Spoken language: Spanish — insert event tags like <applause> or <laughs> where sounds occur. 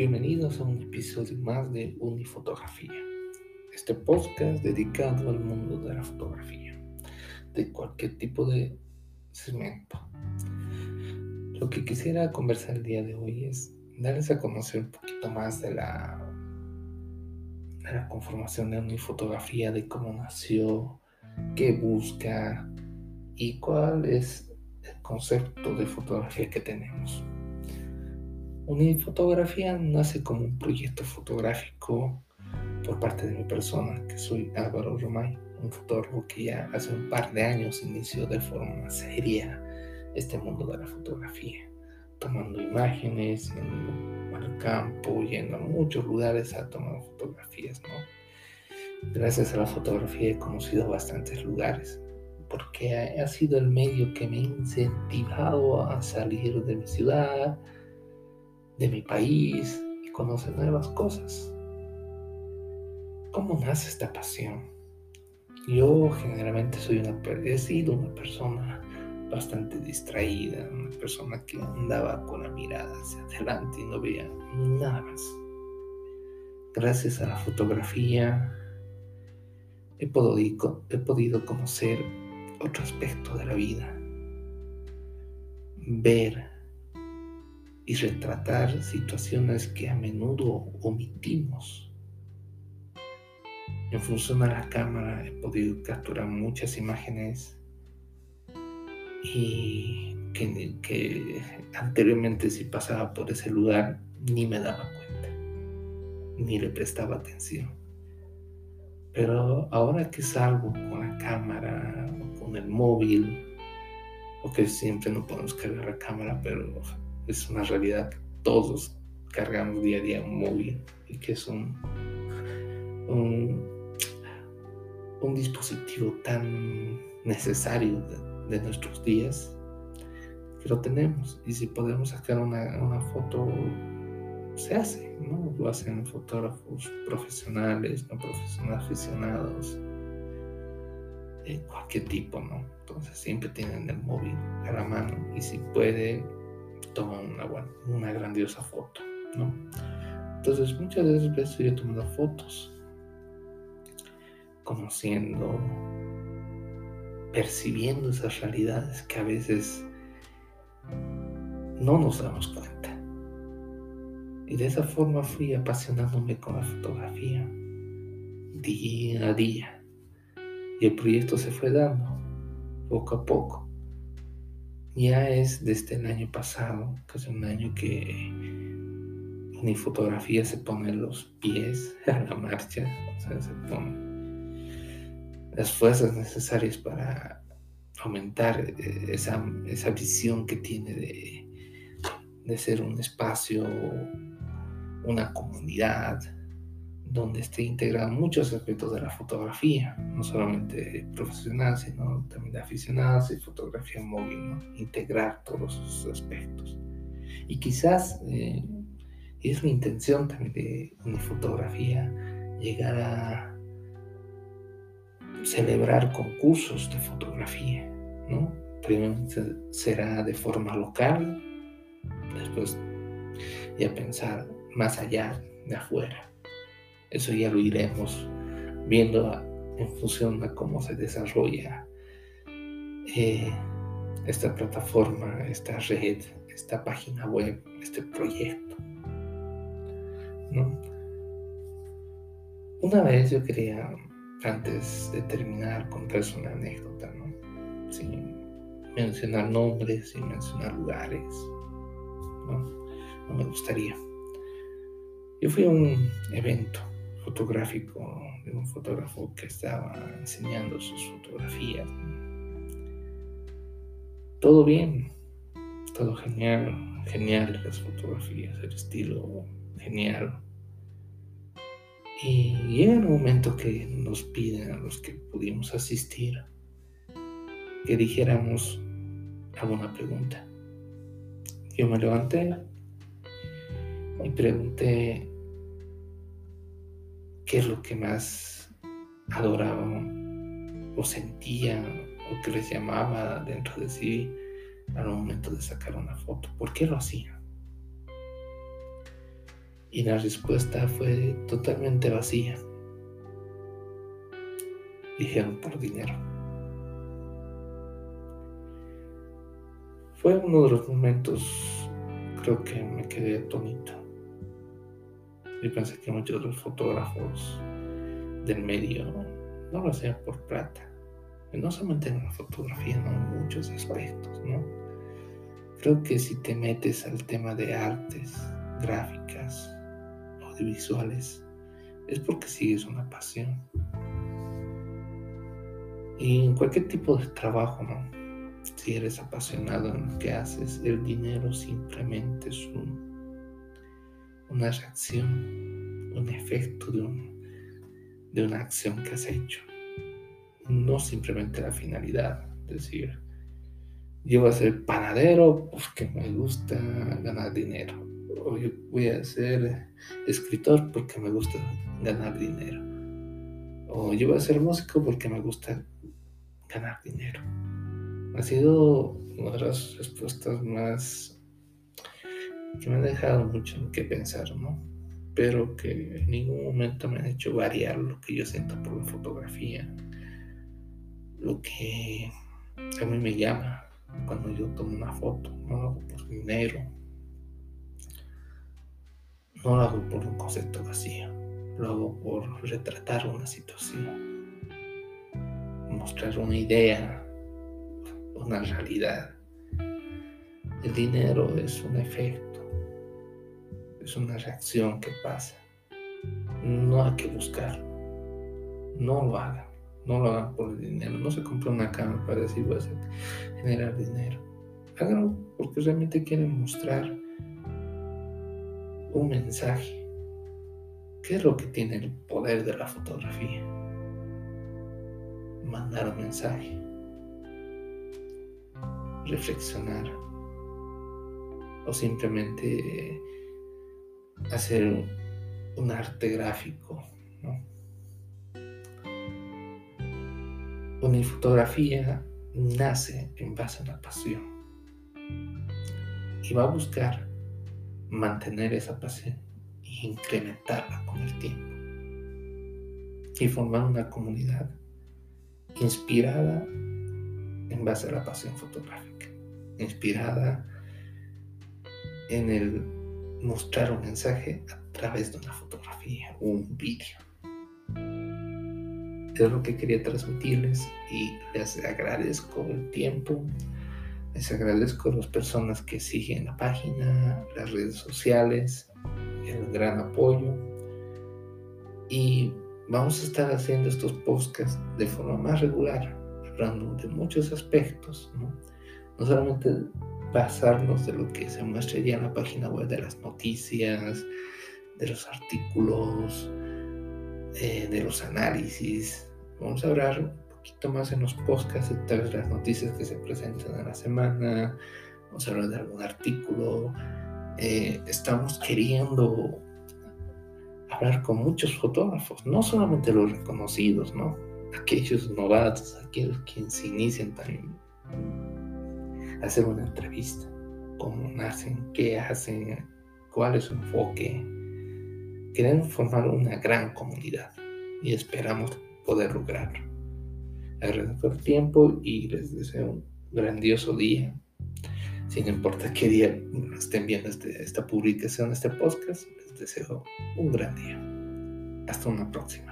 Bienvenidos a un episodio más de Unifotografía, este podcast dedicado al mundo de la fotografía, de cualquier tipo de segmento. Lo que quisiera conversar el día de hoy es darles a conocer un poquito más de la, de la conformación de Unifotografía, de cómo nació, qué busca y cuál es el concepto de fotografía que tenemos. Unifotografía nace como un proyecto fotográfico por parte de mi persona, que soy Álvaro Romay, un fotógrafo que ya hace un par de años inició de forma seria este mundo de la fotografía, tomando imágenes, yendo al campo, yendo a muchos lugares a tomar fotografías, ¿no? Gracias a la fotografía he conocido bastantes lugares, porque ha sido el medio que me ha incentivado a salir de mi ciudad, de mi país y conocer nuevas cosas. ¿Cómo nace esta pasión? Yo generalmente soy una, he sido una persona bastante distraída, una persona que andaba con la mirada hacia adelante y no veía nada más. Gracias a la fotografía he podido, he podido conocer otro aspecto de la vida, ver y retratar situaciones que a menudo omitimos. En función a la cámara he podido capturar muchas imágenes y que, anteriormente si pasaba por ese lugar ni me daba cuenta, ni le prestaba atención. Pero ahora que salgo con la cámara, con el móvil, o que siempre no podemos cargar la cámara, pero es una realidad que todos cargamos día a día un móvil y que es un, un, dispositivo tan necesario de, nuestros días que lo tenemos y si podemos sacar una, foto se hace, ¿no? Lo hacen fotógrafos profesionales, no profesionales aficionados, de cualquier tipo, ¿no? Entonces siempre tienen el móvil a la mano y si puede toma una, una grandiosa foto, ¿no? Entonces muchas veces yo tomando fotos, conociendo, percibiendo esas realidades que a veces no nos damos cuenta. Y de esa forma fui apasionándome con la fotografía día a día. Y el proyecto se fue dando poco a poco ya es desde el año pasado, casi un año que mi fotografía se pone los pies <laughs> a la marcha, o sea, se pone las fuerzas necesarias para aumentar eh, esa, esa visión que tiene de, de ser un espacio, una comunidad, donde esté integrado muchos aspectos de la fotografía, no solamente profesional, sino también de aficionados y fotografía móvil, integrar todos esos aspectos. Y quizás eh, es mi intención también de mi fotografía llegar a celebrar concursos de fotografía, ¿no? Primero será de forma local, después ya pensar más allá de afuera eso ya lo iremos viendo en función de cómo se desarrolla eh, esta plataforma, esta red, esta página web, este proyecto. Una vez yo quería, antes de terminar, contarles una anécdota, ¿no? sin mencionar nombres, sin mencionar lugares. ¿no? no me gustaría. Yo fui a un evento fotográfico de un fotógrafo que estaba enseñando sus fotografías. Todo bien, todo genial, genial las fotografías, el estilo genial. Y llega el momento que nos piden a los que pudimos asistir que dijéramos alguna pregunta. Yo me levanté y pregunté qué es lo que más adoraban o sentían o que les llamaba dentro de sí al momento de sacar una foto. ¿Por qué lo hacían? Y la respuesta fue totalmente vacía. Dijeron por dinero. Fue uno de los momentos, creo que me quedé atónito. Y pensé que muchos los fotógrafos del medio no lo hacían por plata. no solamente en la fotografía, no en muchos aspectos, ¿no? Creo que si te metes al tema de artes, gráficas, audiovisuales, es porque sigues una pasión. Y en cualquier tipo de trabajo, ¿no? Si eres apasionado en lo que haces, el dinero simplemente es una reacción, un efecto de, de una acción que has hecho. No simplemente la finalidad, decir, yo voy a ser panadero porque me gusta ganar dinero. O yo voy a ser escritor porque me gusta ganar dinero. O yo voy a ser músico porque me gusta ganar dinero. Ha sido una de las respuestas más que me han dejado mucho qué pensar, ¿no? Pero que en ningún momento me han hecho variar lo que yo siento por la fotografía, lo que a mí me llama cuando yo tomo una foto, no lo hago por dinero, no lo hago por un concepto vacío, lo hago por retratar una situación, mostrar una idea, una realidad. El dinero es un efecto, es una reacción que pasa. No hay que buscarlo, no lo hagan. No lo hagan por el dinero. No se compre una cama para decir voy a generar dinero. Háganlo porque realmente quieren mostrar un mensaje. ¿Qué es lo que tiene el poder de la fotografía? Mandar un mensaje. Reflexionar. O simplemente hacer un arte gráfico, ¿no? Mi fotografía nace en base a la pasión y va a buscar mantener esa pasión e incrementarla con el tiempo y formar una comunidad inspirada en base a la pasión fotográfica, inspirada en el mostrar un mensaje a través de una fotografía o un vídeo. Es lo que quería transmitirles y les agradezco el tiempo, les agradezco a las personas que siguen la página, las redes sociales, el gran apoyo. Y vamos a estar haciendo estos podcasts de forma más regular, hablando de muchos aspectos, no, no solamente basarnos de lo que se muestra ya en la página web de las noticias, de los artículos, eh, de los análisis, Vamos a hablar un poquito más en los podcasts de todas las noticias que se presentan a la semana. Vamos a hablar de algún artículo. Eh, estamos queriendo hablar con muchos fotógrafos, no solamente los reconocidos, ¿no? Aquellos novatos, aquellos quienes se inician también. Hacer una entrevista, cómo nacen, qué hacen, cuál es su enfoque. Queremos formar una gran comunidad y esperamos poder lograrlo. Agradezco el tiempo y les deseo un grandioso día. Sin importar qué día estén viendo este, esta publicación, este podcast, les deseo un gran día. Hasta una próxima.